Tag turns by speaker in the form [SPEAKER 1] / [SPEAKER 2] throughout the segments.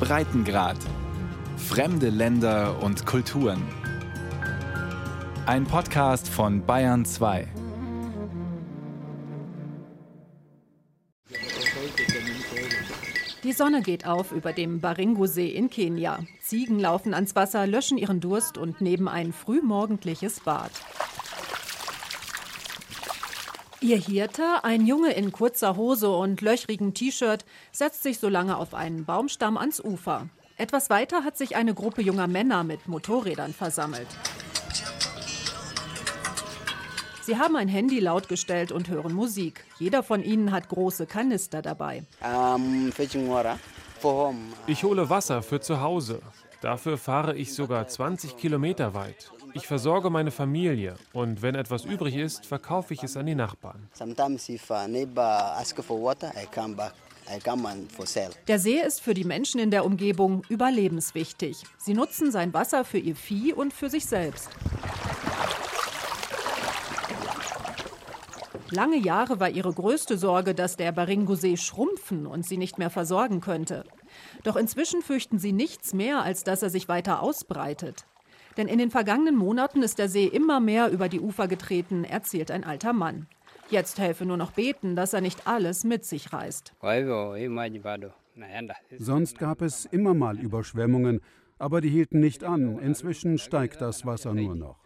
[SPEAKER 1] Breitengrad. Fremde Länder und Kulturen. Ein Podcast von Bayern 2.
[SPEAKER 2] Die Sonne geht auf über dem Baringo-See in Kenia. Ziegen laufen ans Wasser, löschen ihren Durst und nehmen ein frühmorgendliches Bad. Ihr Hirte, ein Junge in kurzer Hose und löchrigem T-Shirt, setzt sich so lange auf einen Baumstamm ans Ufer. Etwas weiter hat sich eine Gruppe junger Männer mit Motorrädern versammelt. Sie haben ein Handy lautgestellt und hören Musik. Jeder von ihnen hat große Kanister dabei.
[SPEAKER 3] Ich hole Wasser für zu Hause. Dafür fahre ich sogar 20 Kilometer weit. Ich versorge meine Familie und wenn etwas übrig ist, verkaufe ich es an die Nachbarn.
[SPEAKER 2] Der See ist für die Menschen in der Umgebung überlebenswichtig. Sie nutzen sein Wasser für ihr Vieh und für sich selbst. Lange Jahre war ihre größte Sorge, dass der Baringo-See schrumpfen und sie nicht mehr versorgen könnte. Doch inzwischen fürchten sie nichts mehr, als dass er sich weiter ausbreitet. Denn in den vergangenen Monaten ist der See immer mehr über die Ufer getreten, erzählt ein alter Mann. Jetzt helfe nur noch beten, dass er nicht alles mit sich reißt.
[SPEAKER 4] Sonst gab es immer mal Überschwemmungen, aber die hielten nicht an. Inzwischen steigt das Wasser nur noch.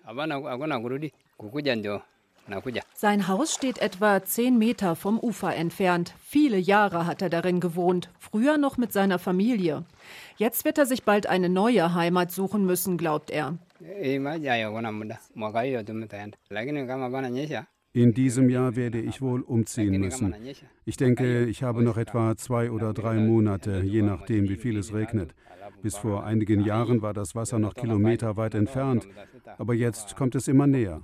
[SPEAKER 2] Sein Haus steht etwa zehn Meter vom Ufer entfernt. Viele Jahre hat er darin gewohnt, früher noch mit seiner Familie. Jetzt wird er sich bald eine neue Heimat suchen müssen, glaubt er.
[SPEAKER 4] In diesem Jahr werde ich wohl umziehen müssen. Ich denke, ich habe noch etwa zwei oder drei Monate, je nachdem, wie viel es regnet. Bis vor einigen Jahren war das Wasser noch kilometerweit entfernt, aber jetzt kommt es immer näher.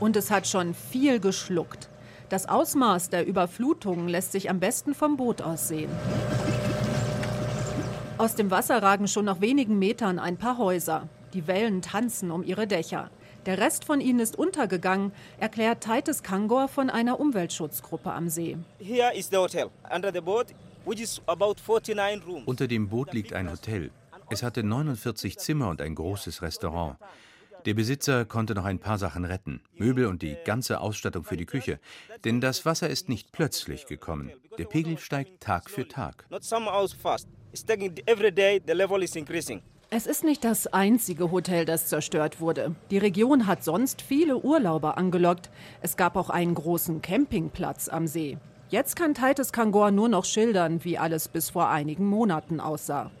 [SPEAKER 2] Und es hat schon viel geschluckt. Das Ausmaß der Überflutungen lässt sich am besten vom Boot aus sehen. Aus dem Wasser ragen schon nach wenigen Metern ein paar Häuser. Die Wellen tanzen um ihre Dächer. Der Rest von ihnen ist untergegangen, erklärt Titus Kangor von einer Umweltschutzgruppe am See.
[SPEAKER 5] Here is the hotel. Under the boat
[SPEAKER 6] unter dem Boot liegt ein Hotel. Es hatte 49 Zimmer und ein großes Restaurant. Der Besitzer konnte noch ein paar Sachen retten, Möbel und die ganze Ausstattung für die Küche. Denn das Wasser ist nicht plötzlich gekommen. Der Pegel steigt Tag für Tag.
[SPEAKER 2] Es ist nicht das einzige Hotel, das zerstört wurde. Die Region hat sonst viele Urlauber angelockt. Es gab auch einen großen Campingplatz am See. Jetzt kann Titus Kangor nur noch schildern, wie alles bis vor einigen Monaten aussah.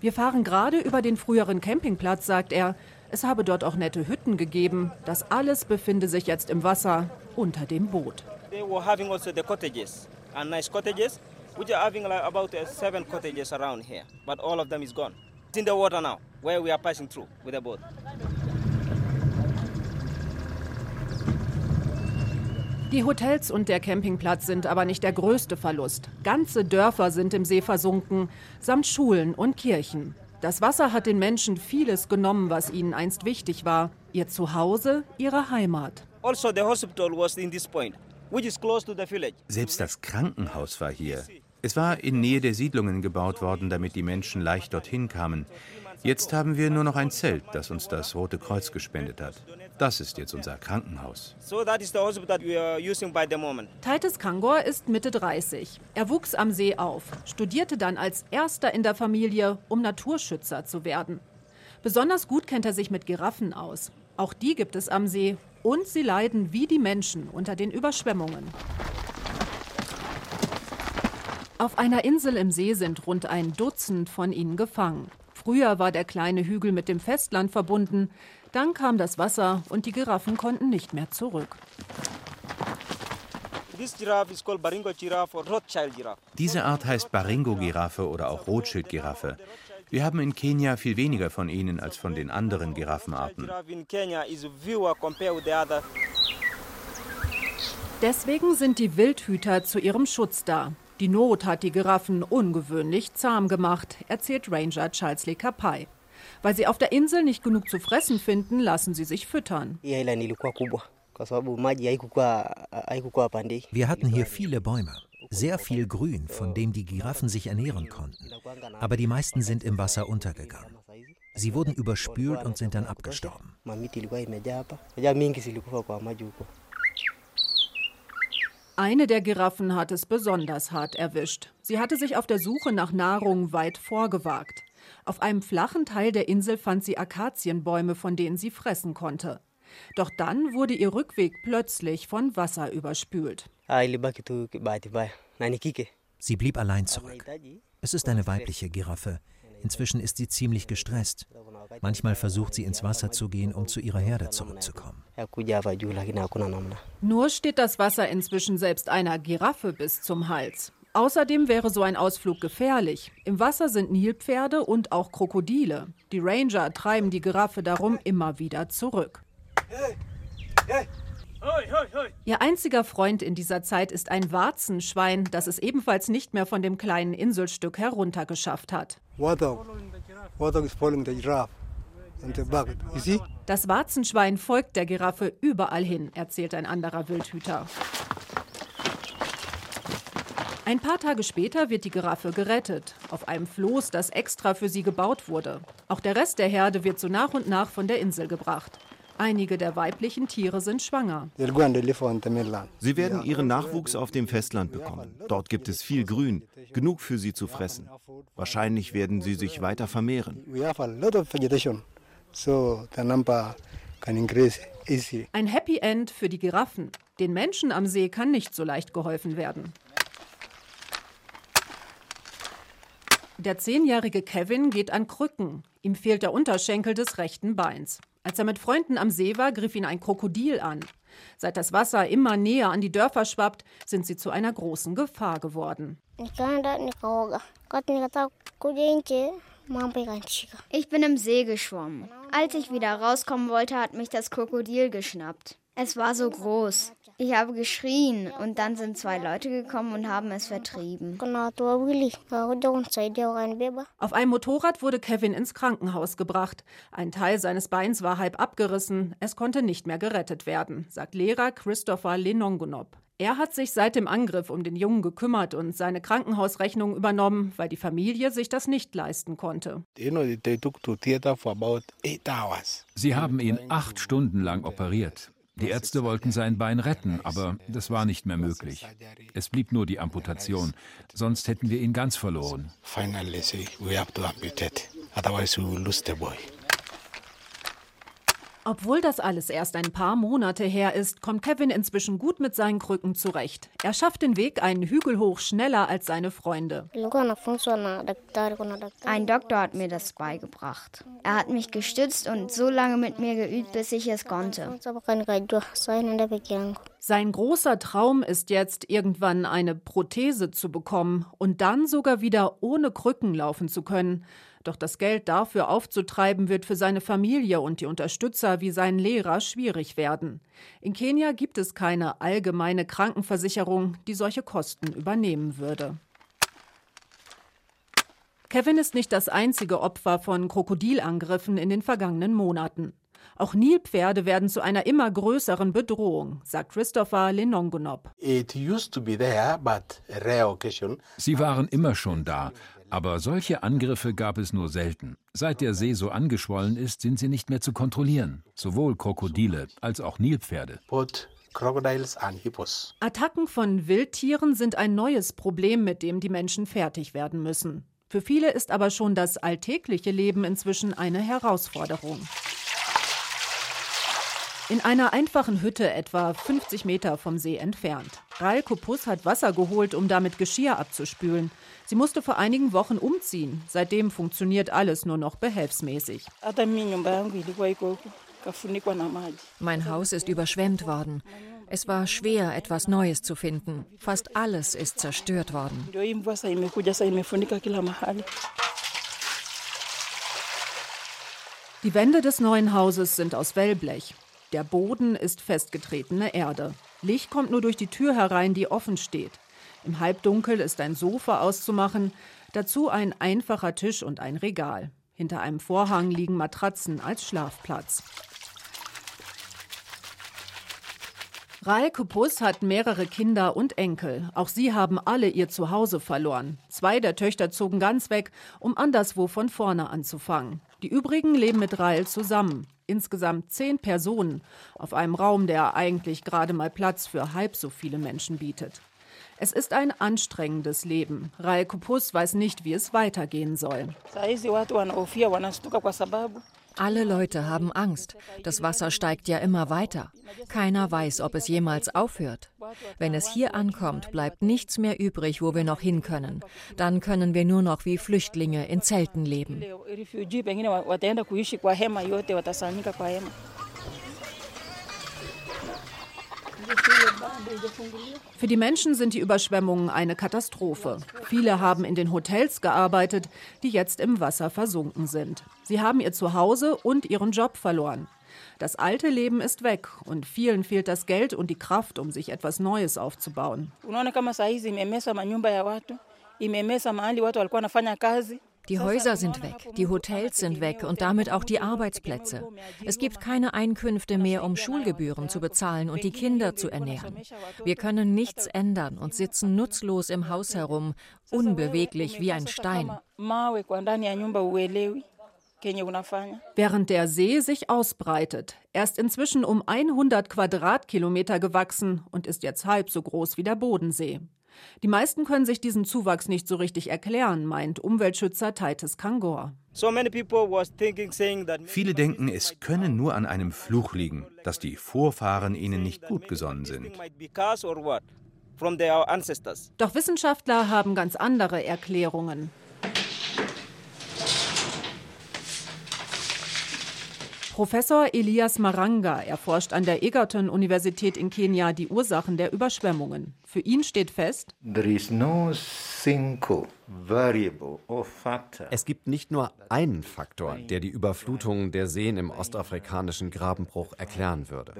[SPEAKER 2] Wir fahren gerade über den früheren Campingplatz, sagt er. Es habe dort auch nette Hütten gegeben. Das alles befinde sich jetzt im Wasser unter dem Boot. They were having also the cottages and nice cottages.
[SPEAKER 5] We are having like about uh, seven cottages around here, but all of them is gone. It's in the water now, where we are passing through with the boat.
[SPEAKER 2] Die Hotels und der Campingplatz sind aber nicht der größte Verlust. Ganze Dörfer sind im See versunken, samt Schulen und Kirchen. Das Wasser hat den Menschen vieles genommen, was ihnen einst wichtig war. Ihr Zuhause, ihre Heimat. Also
[SPEAKER 6] Selbst das Krankenhaus war hier. Es war in Nähe der Siedlungen gebaut worden, damit die Menschen leicht dorthin kamen. Jetzt haben wir nur noch ein Zelt, das uns das Rote Kreuz gespendet hat. Das ist jetzt unser Krankenhaus.
[SPEAKER 2] Titus Kangor ist Mitte 30. Er wuchs am See auf, studierte dann als erster in der Familie, um Naturschützer zu werden. Besonders gut kennt er sich mit Giraffen aus. Auch die gibt es am See und sie leiden wie die Menschen unter den Überschwemmungen. Auf einer Insel im See sind rund ein Dutzend von ihnen gefangen. Früher war der kleine Hügel mit dem Festland verbunden. Dann kam das Wasser und die Giraffen konnten nicht mehr zurück.
[SPEAKER 6] Diese Art heißt Baringo-Giraffe oder auch Rothschild-Giraffe. Wir haben in Kenia viel weniger von ihnen als von den anderen Giraffenarten.
[SPEAKER 2] Deswegen sind die Wildhüter zu ihrem Schutz da. Die Not hat die Giraffen ungewöhnlich zahm gemacht, erzählt Ranger Charles Lee Kapai. Weil sie auf der Insel nicht genug zu fressen finden, lassen sie sich füttern.
[SPEAKER 7] Wir hatten hier viele Bäume, sehr viel Grün, von dem die Giraffen sich ernähren konnten. Aber die meisten sind im Wasser untergegangen. Sie wurden überspült und sind dann abgestorben.
[SPEAKER 2] Eine der Giraffen hat es besonders hart erwischt. Sie hatte sich auf der Suche nach Nahrung weit vorgewagt. Auf einem flachen Teil der Insel fand sie Akazienbäume, von denen sie fressen konnte. Doch dann wurde ihr Rückweg plötzlich von Wasser überspült.
[SPEAKER 7] Sie blieb allein zurück. Es ist eine weibliche Giraffe. Inzwischen ist sie ziemlich gestresst. Manchmal versucht sie ins Wasser zu gehen, um zu ihrer Herde zurückzukommen.
[SPEAKER 2] Nur steht das Wasser inzwischen selbst einer Giraffe bis zum Hals. Außerdem wäre so ein Ausflug gefährlich. Im Wasser sind Nilpferde und auch Krokodile. Die Ranger treiben die Giraffe darum immer wieder zurück. Ihr einziger Freund in dieser Zeit ist ein Warzenschwein, das es ebenfalls nicht mehr von dem kleinen Inselstück heruntergeschafft hat. Das Warzenschwein folgt der Giraffe überall hin, erzählt ein anderer Wildhüter. Ein paar Tage später wird die Giraffe gerettet, auf einem Floß, das extra für sie gebaut wurde. Auch der Rest der Herde wird so nach und nach von der Insel gebracht. Einige der weiblichen Tiere sind schwanger.
[SPEAKER 8] Sie werden ihren Nachwuchs auf dem Festland bekommen. Dort gibt es viel Grün, genug für sie zu fressen. Wahrscheinlich werden sie sich weiter vermehren.
[SPEAKER 2] Ein Happy End für die Giraffen. Den Menschen am See kann nicht so leicht geholfen werden. Der zehnjährige Kevin geht an Krücken. Ihm fehlt der Unterschenkel des rechten Beins. Als er mit Freunden am See war, griff ihn ein Krokodil an. Seit das Wasser immer näher an die Dörfer schwappt, sind sie zu einer großen Gefahr geworden.
[SPEAKER 9] Ich bin im See geschwommen. Als ich wieder rauskommen wollte, hat mich das Krokodil geschnappt. Es war so groß. Ich habe geschrien und dann sind zwei Leute gekommen und haben es vertrieben.
[SPEAKER 2] Auf einem Motorrad wurde Kevin ins Krankenhaus gebracht. Ein Teil seines Beins war halb abgerissen. Es konnte nicht mehr gerettet werden, sagt Lehrer Christopher Lenongonop. Er hat sich seit dem Angriff um den Jungen gekümmert und seine Krankenhausrechnung übernommen, weil die Familie sich das nicht leisten konnte.
[SPEAKER 10] Sie haben ihn acht Stunden lang operiert. Die Ärzte wollten sein Bein retten, aber das war nicht mehr möglich. Es blieb nur die Amputation, sonst hätten wir ihn ganz verloren.
[SPEAKER 2] Obwohl das alles erst ein paar Monate her ist, kommt Kevin inzwischen gut mit seinen Krücken zurecht. Er schafft den Weg einen Hügel hoch schneller als seine Freunde.
[SPEAKER 9] Ein Doktor hat mir das beigebracht. Er hat mich gestützt und so lange mit mir geübt, bis ich es konnte.
[SPEAKER 2] Sein großer Traum ist jetzt, irgendwann eine Prothese zu bekommen und dann sogar wieder ohne Krücken laufen zu können. Doch das Geld dafür aufzutreiben, wird für seine Familie und die Unterstützer wie seinen Lehrer schwierig werden. In Kenia gibt es keine allgemeine Krankenversicherung, die solche Kosten übernehmen würde. Kevin ist nicht das einzige Opfer von Krokodilangriffen in den vergangenen Monaten. Auch Nilpferde werden zu einer immer größeren Bedrohung, sagt Christopher Lenongonop.
[SPEAKER 10] Sie waren immer schon da, aber solche Angriffe gab es nur selten. Seit der See so angeschwollen ist, sind sie nicht mehr zu kontrollieren. Sowohl Krokodile als auch Nilpferde.
[SPEAKER 2] Attacken von Wildtieren sind ein neues Problem, mit dem die Menschen fertig werden müssen. Für viele ist aber schon das alltägliche Leben inzwischen eine Herausforderung. In einer einfachen Hütte etwa 50 Meter vom See entfernt. Rail Kopus hat Wasser geholt, um damit Geschirr abzuspülen. Sie musste vor einigen Wochen umziehen. Seitdem funktioniert alles nur noch behelfsmäßig.
[SPEAKER 11] Mein Haus ist überschwemmt worden. Es war schwer, etwas Neues zu finden. Fast alles ist zerstört worden.
[SPEAKER 2] Die Wände des neuen Hauses sind aus Wellblech. Der Boden ist festgetretene Erde. Licht kommt nur durch die Tür herein, die offen steht. Im Halbdunkel ist ein Sofa auszumachen, dazu ein einfacher Tisch und ein Regal. Hinter einem Vorhang liegen Matratzen als Schlafplatz. Rael Kupus hat mehrere Kinder und Enkel. Auch sie haben alle ihr Zuhause verloren. Zwei der Töchter zogen ganz weg, um anderswo von vorne anzufangen. Die übrigen leben mit Rael zusammen. Insgesamt zehn Personen auf einem Raum, der eigentlich gerade mal Platz für halb so viele Menschen bietet. Es ist ein anstrengendes Leben. Rael Kupus weiß nicht, wie es weitergehen soll.
[SPEAKER 11] Alle Leute haben Angst. Das Wasser steigt ja immer weiter. Keiner weiß, ob es jemals aufhört. Wenn es hier ankommt, bleibt nichts mehr übrig, wo wir noch hin können. Dann können wir nur noch wie Flüchtlinge in Zelten leben.
[SPEAKER 2] Für die Menschen sind die Überschwemmungen eine Katastrophe. Viele haben in den Hotels gearbeitet, die jetzt im Wasser versunken sind. Sie haben ihr Zuhause und ihren Job verloren. Das alte Leben ist weg und vielen fehlt das Geld und die Kraft, um sich etwas Neues aufzubauen.
[SPEAKER 11] Die Häuser sind weg, die Hotels sind weg und damit auch die Arbeitsplätze. Es gibt keine Einkünfte mehr, um Schulgebühren zu bezahlen und die Kinder zu ernähren. Wir können nichts ändern und sitzen nutzlos im Haus herum, unbeweglich wie ein Stein.
[SPEAKER 2] Während der See sich ausbreitet. Er ist inzwischen um 100 Quadratkilometer gewachsen und ist jetzt halb so groß wie der Bodensee. Die meisten können sich diesen Zuwachs nicht so richtig erklären, meint Umweltschützer Titus Kangor.
[SPEAKER 6] Viele denken, es könne nur an einem Fluch liegen, dass die Vorfahren ihnen nicht gut gesonnen sind.
[SPEAKER 2] Doch Wissenschaftler haben ganz andere Erklärungen. Professor Elias Maranga erforscht an der Egerton-Universität in Kenia die Ursachen der Überschwemmungen. Für ihn steht fest,
[SPEAKER 12] es gibt nicht nur einen Faktor, der die Überflutungen der Seen im ostafrikanischen Grabenbruch erklären würde.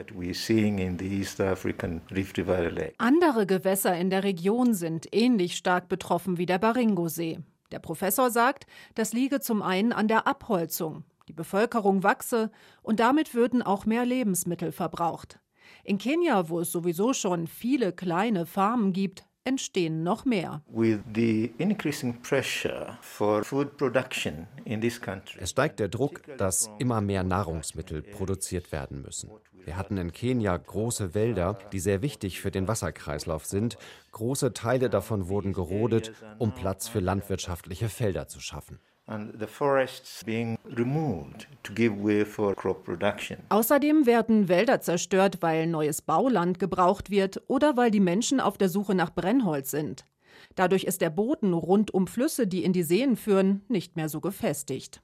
[SPEAKER 2] Andere Gewässer in der Region sind ähnlich stark betroffen wie der Baringo-See. Der Professor sagt, das liege zum einen an der Abholzung. Die Bevölkerung wachse und damit würden auch mehr Lebensmittel verbraucht. In Kenia, wo es sowieso schon viele kleine Farmen gibt, entstehen noch mehr.
[SPEAKER 12] Es steigt der Druck, dass immer mehr Nahrungsmittel produziert werden müssen. Wir hatten in Kenia große Wälder, die sehr wichtig für den Wasserkreislauf sind. Große Teile davon wurden gerodet, um Platz für landwirtschaftliche Felder zu schaffen.
[SPEAKER 2] Außerdem werden Wälder zerstört, weil neues Bauland gebraucht wird oder weil die Menschen auf der Suche nach Brennholz sind. Dadurch ist der Boden rund um Flüsse, die in die Seen führen, nicht mehr so gefestigt.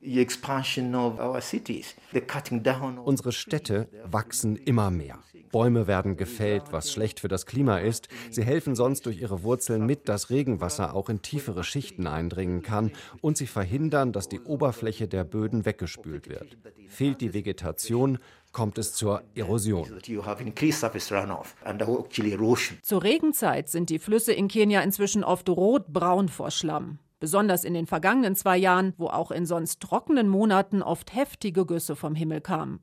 [SPEAKER 12] Unsere Städte wachsen immer mehr. Bäume werden gefällt, was schlecht für das Klima ist. Sie helfen sonst durch ihre Wurzeln mit, dass Regenwasser auch in tiefere Schichten eindringen kann und sie verhindern, dass die Oberfläche der Böden weggespült wird. Fehlt die Vegetation, kommt es zur Erosion.
[SPEAKER 2] Zur Regenzeit sind die Flüsse in Kenia inzwischen oft rotbraun vor Schlamm. Besonders in den vergangenen zwei Jahren, wo auch in sonst trockenen Monaten oft heftige Güsse vom Himmel kamen.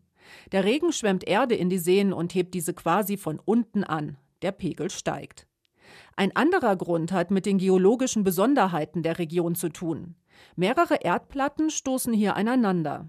[SPEAKER 2] Der Regen schwemmt Erde in die Seen und hebt diese quasi von unten an. Der Pegel steigt. Ein anderer Grund hat mit den geologischen Besonderheiten der Region zu tun. Mehrere Erdplatten stoßen hier aneinander.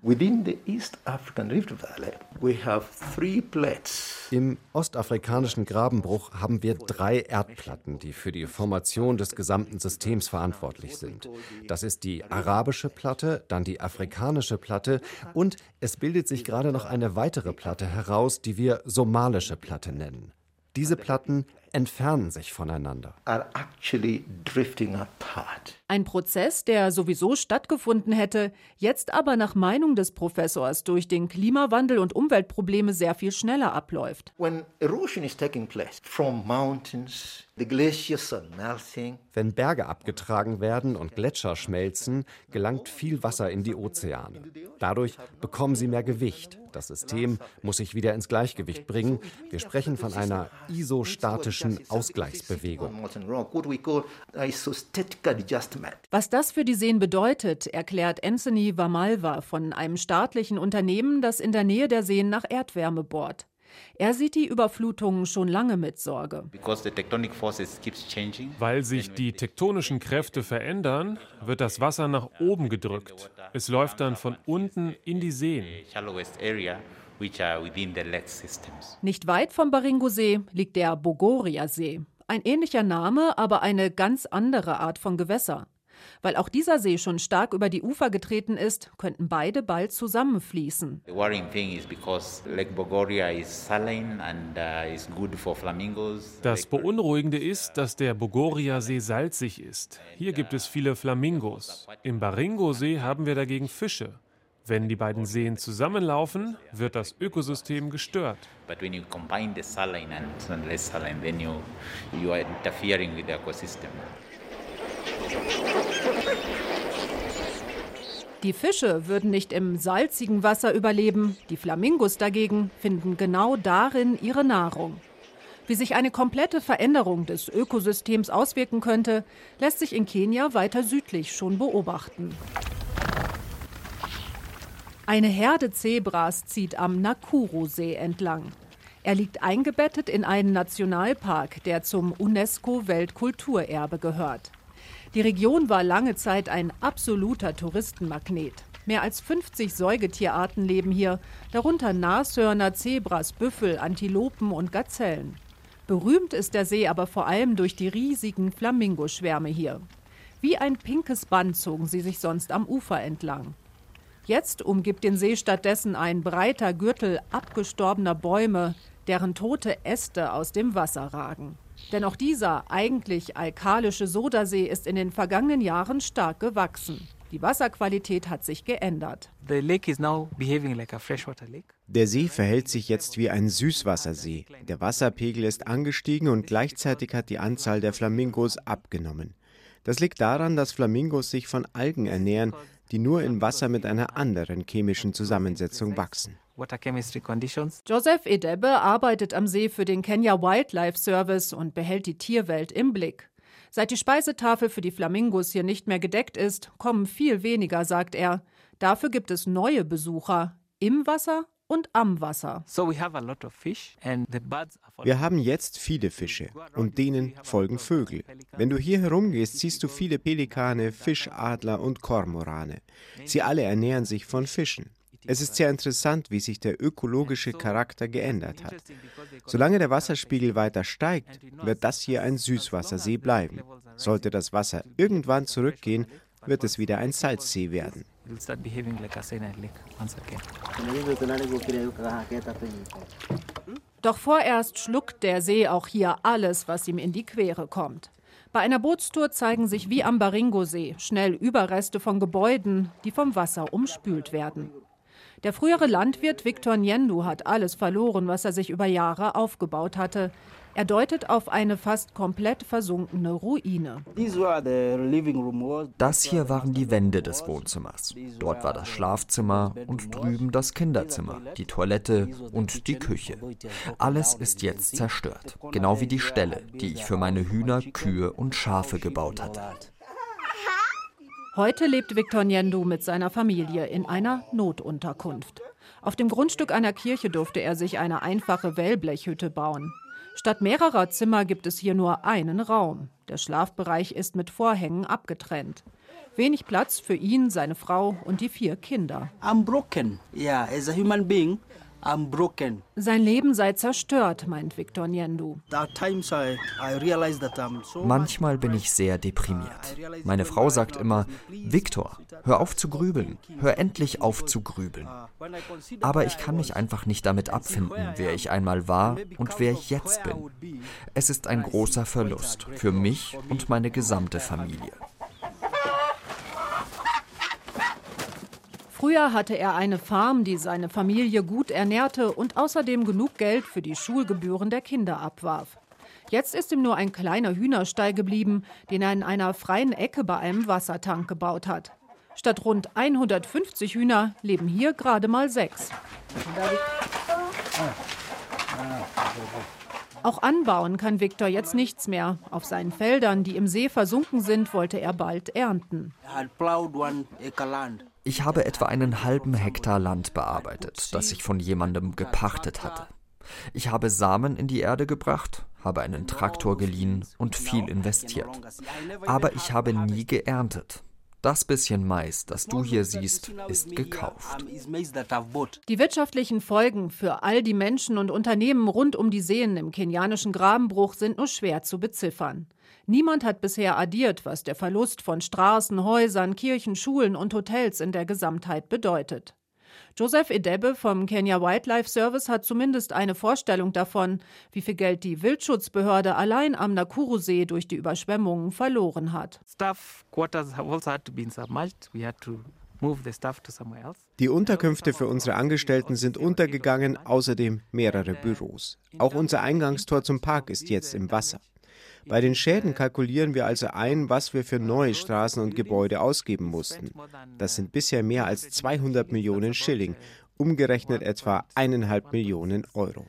[SPEAKER 12] Im ostafrikanischen Grabenbruch haben wir drei Erdplatten, die für die Formation des gesamten Systems verantwortlich sind. Das ist die arabische Platte, dann die afrikanische Platte und es bildet sich gerade noch eine weitere Platte heraus, die wir somalische Platte nennen. Diese Platten entfernen sich voneinander.
[SPEAKER 2] Ein Prozess, der sowieso stattgefunden hätte, jetzt aber nach Meinung des Professors durch den Klimawandel und Umweltprobleme sehr viel schneller abläuft.
[SPEAKER 12] Wenn Berge abgetragen werden und Gletscher schmelzen, gelangt viel Wasser in die Ozeane. Dadurch bekommen sie mehr Gewicht. Das System muss sich wieder ins Gleichgewicht bringen. Wir sprechen von einer isostatischen Ausgleichsbewegung.
[SPEAKER 2] Was das für die Seen bedeutet, erklärt Anthony Vamalva von einem staatlichen Unternehmen, das in der Nähe der Seen nach Erdwärme bohrt. Er sieht die Überflutungen schon lange mit Sorge.
[SPEAKER 3] Weil sich die tektonischen Kräfte verändern, wird das Wasser nach oben gedrückt. Es läuft dann von unten in die Seen.
[SPEAKER 2] Nicht weit vom Baringo-See liegt der Bogoria-See. Ein ähnlicher Name, aber eine ganz andere Art von Gewässer. Weil auch dieser See schon stark über die Ufer getreten ist, könnten beide bald zusammenfließen.
[SPEAKER 6] Uh,
[SPEAKER 3] das Beunruhigende ist, dass der Bogoria-See salzig ist. Hier gibt es viele Flamingos. Im Baringo-See haben wir dagegen Fische. Wenn die beiden Seen zusammenlaufen, wird das Ökosystem gestört.
[SPEAKER 2] Die Fische würden nicht im salzigen Wasser überleben, die Flamingos dagegen finden genau darin ihre Nahrung. Wie sich eine komplette Veränderung des Ökosystems auswirken könnte, lässt sich in Kenia weiter südlich schon beobachten. Eine Herde Zebras zieht am Nakuru-See entlang. Er liegt eingebettet in einen Nationalpark, der zum UNESCO-Weltkulturerbe gehört. Die Region war lange Zeit ein absoluter Touristenmagnet. Mehr als 50 Säugetierarten leben hier, darunter Nashörner, Zebras, Büffel, Antilopen und Gazellen. Berühmt ist der See aber vor allem durch die riesigen Flamingoschwärme hier. Wie ein pinkes Band zogen sie sich sonst am Ufer entlang. Jetzt umgibt den See stattdessen ein breiter Gürtel abgestorbener Bäume, deren tote Äste aus dem Wasser ragen. Denn auch dieser eigentlich alkalische Sodasee ist in den vergangenen Jahren stark gewachsen. Die Wasserqualität hat sich geändert.
[SPEAKER 13] Der See verhält sich jetzt wie ein Süßwassersee. Der Wasserpegel ist angestiegen und gleichzeitig hat die Anzahl der Flamingos abgenommen. Das liegt daran, dass Flamingos sich von Algen ernähren, die nur in Wasser mit einer anderen chemischen Zusammensetzung wachsen.
[SPEAKER 2] Joseph Edebe arbeitet am See für den Kenya Wildlife Service und behält die Tierwelt im Blick. Seit die Speisetafel für die Flamingos hier nicht mehr gedeckt ist, kommen viel weniger, sagt er. Dafür gibt es neue Besucher im Wasser und am Wasser.
[SPEAKER 13] Wir haben jetzt viele Fische und denen folgen Vögel. Wenn du hier herumgehst, siehst du viele Pelikane, Fischadler und Kormorane. Sie alle ernähren sich von Fischen. Es ist sehr interessant, wie sich der ökologische Charakter geändert hat. Solange der Wasserspiegel weiter steigt, wird das hier ein Süßwassersee bleiben. Sollte das Wasser irgendwann zurückgehen, wird es wieder ein Salzsee werden.
[SPEAKER 2] Doch vorerst schluckt der See auch hier alles, was ihm in die Quere kommt. Bei einer Bootstour zeigen sich wie am Baringo-See schnell Überreste von Gebäuden, die vom Wasser umspült werden. Der frühere Landwirt Viktor Nyendu hat alles verloren, was er sich über Jahre aufgebaut hatte. Er deutet auf eine fast komplett versunkene Ruine.
[SPEAKER 14] Das hier waren die Wände des Wohnzimmers. Dort war das Schlafzimmer und drüben das Kinderzimmer, die Toilette und die Küche. Alles ist jetzt zerstört, genau wie die Ställe, die ich für meine Hühner, Kühe und Schafe gebaut hatte.
[SPEAKER 2] Heute lebt Viktor Nyendu mit seiner Familie in einer Notunterkunft. Auf dem Grundstück einer Kirche durfte er sich eine einfache Wellblechhütte bauen. Statt mehrerer Zimmer gibt es hier nur einen Raum. Der Schlafbereich ist mit Vorhängen abgetrennt. Wenig Platz für ihn, seine Frau und die vier Kinder.
[SPEAKER 15] I'm broken. Yeah, as a human being.
[SPEAKER 2] Sein Leben sei zerstört, meint Viktor Nyendu.
[SPEAKER 14] Manchmal bin ich sehr deprimiert. Meine Frau sagt immer, Viktor, hör auf zu grübeln, hör endlich auf zu grübeln. Aber ich kann mich einfach nicht damit abfinden, wer ich einmal war und wer ich jetzt bin. Es ist ein großer Verlust für mich und meine gesamte Familie.
[SPEAKER 2] Früher hatte er eine Farm, die seine Familie gut ernährte und außerdem genug Geld für die Schulgebühren der Kinder abwarf. Jetzt ist ihm nur ein kleiner Hühnerstall geblieben, den er in einer freien Ecke bei einem Wassertank gebaut hat. Statt rund 150 Hühner leben hier gerade mal sechs. Auch anbauen kann Viktor jetzt nichts mehr. Auf seinen Feldern, die im See versunken sind, wollte er bald ernten.
[SPEAKER 14] Ich habe etwa einen halben Hektar Land bearbeitet, das ich von jemandem gepachtet hatte. Ich habe Samen in die Erde gebracht, habe einen Traktor geliehen und viel investiert. Aber ich habe nie geerntet. Das bisschen Mais, das du hier siehst, ist gekauft.
[SPEAKER 2] Die wirtschaftlichen Folgen für all die Menschen und Unternehmen rund um die Seen im kenianischen Grabenbruch sind nur schwer zu beziffern. Niemand hat bisher addiert, was der Verlust von Straßen, Häusern, Kirchen, Schulen und Hotels in der Gesamtheit bedeutet. Joseph Edebe vom Kenya Wildlife Service hat zumindest eine Vorstellung davon, wie viel Geld die Wildschutzbehörde allein am Nakuru-See durch die Überschwemmungen verloren hat.
[SPEAKER 13] Die Unterkünfte für unsere Angestellten sind untergegangen, außerdem mehrere Büros. Auch unser Eingangstor zum Park ist jetzt im Wasser. Bei den Schäden kalkulieren wir also ein, was wir für neue Straßen und Gebäude ausgeben mussten. Das sind bisher mehr als 200 Millionen Schilling, umgerechnet etwa eineinhalb Millionen Euro.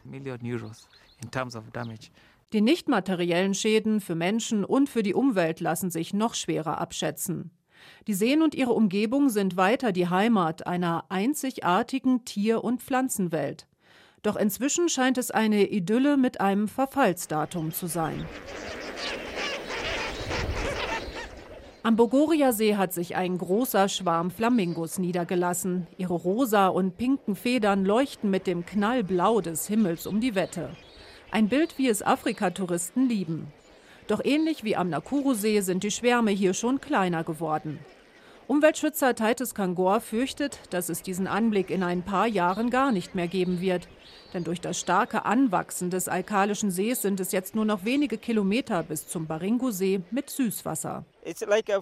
[SPEAKER 2] Die nicht materiellen Schäden für Menschen und für die Umwelt lassen sich noch schwerer abschätzen. Die Seen und ihre Umgebung sind weiter die Heimat einer einzigartigen Tier- und Pflanzenwelt. Doch inzwischen scheint es eine Idylle mit einem Verfallsdatum zu sein. Am Bogoria-See hat sich ein großer Schwarm Flamingos niedergelassen. Ihre rosa und pinken Federn leuchten mit dem Knallblau des Himmels um die Wette. Ein Bild, wie es Afrikatouristen lieben. Doch ähnlich wie am Nakuru-See sind die Schwärme hier schon kleiner geworden. Umweltschützer Titus Kangor fürchtet, dass es diesen Anblick in ein paar Jahren gar nicht mehr geben wird. Denn durch das starke Anwachsen des alkalischen Sees sind es jetzt nur noch wenige Kilometer bis zum Baringo-See mit Süßwasser. Like uh,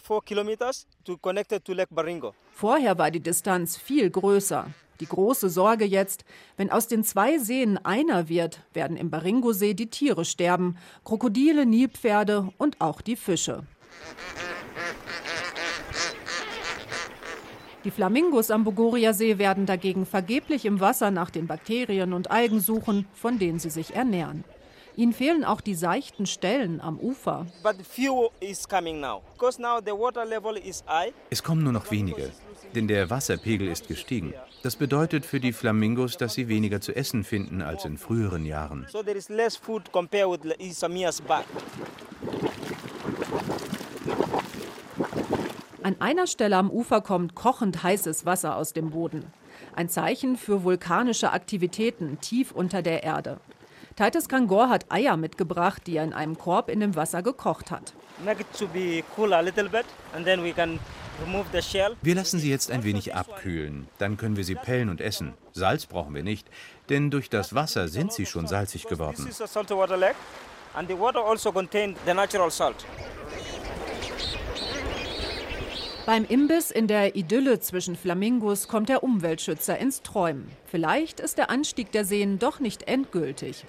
[SPEAKER 2] Vorher war die Distanz viel größer. Die große Sorge jetzt, wenn aus den zwei Seen einer wird, werden im Baringo-See die Tiere sterben, Krokodile, Nilpferde und auch die Fische. Die Flamingos am Bogoria-See werden dagegen vergeblich im Wasser nach den Bakterien und Algen suchen, von denen sie sich ernähren. Ihnen fehlen auch die seichten Stellen am Ufer.
[SPEAKER 6] Es kommen nur noch wenige, denn der Wasserpegel ist gestiegen. Das bedeutet für die Flamingos, dass sie weniger zu essen finden als in früheren Jahren.
[SPEAKER 2] An einer Stelle am Ufer kommt kochend heißes Wasser aus dem Boden. Ein Zeichen für vulkanische Aktivitäten tief unter der Erde. Titus Kangor hat Eier mitgebracht, die er in einem Korb in dem Wasser gekocht hat.
[SPEAKER 6] Wir lassen sie jetzt ein wenig abkühlen. Dann können wir sie pellen und essen. Salz brauchen wir nicht, denn durch das Wasser sind sie schon salzig geworden. And the water also contains the natural salt.
[SPEAKER 2] Beim Imbiss in der Idylle zwischen Flamingos kommt der Umweltschützer ins Träumen. Vielleicht ist der Anstieg der Seen doch nicht endgültig.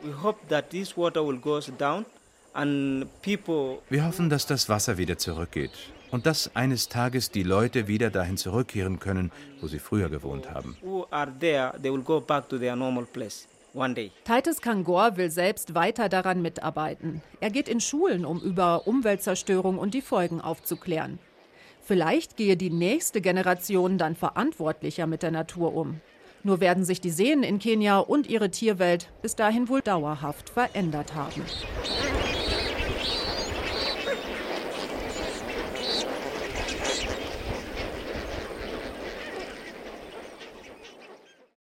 [SPEAKER 6] Wir hoffen, dass das Wasser wieder zurückgeht und dass eines Tages die Leute wieder dahin zurückkehren können, wo sie früher gewohnt haben.
[SPEAKER 2] Titus Kangor will selbst weiter daran mitarbeiten. Er geht in Schulen, um über Umweltzerstörung und die Folgen aufzuklären. Vielleicht gehe die nächste Generation dann verantwortlicher mit der Natur um. Nur werden sich die Seen in Kenia und ihre Tierwelt bis dahin wohl dauerhaft verändert haben.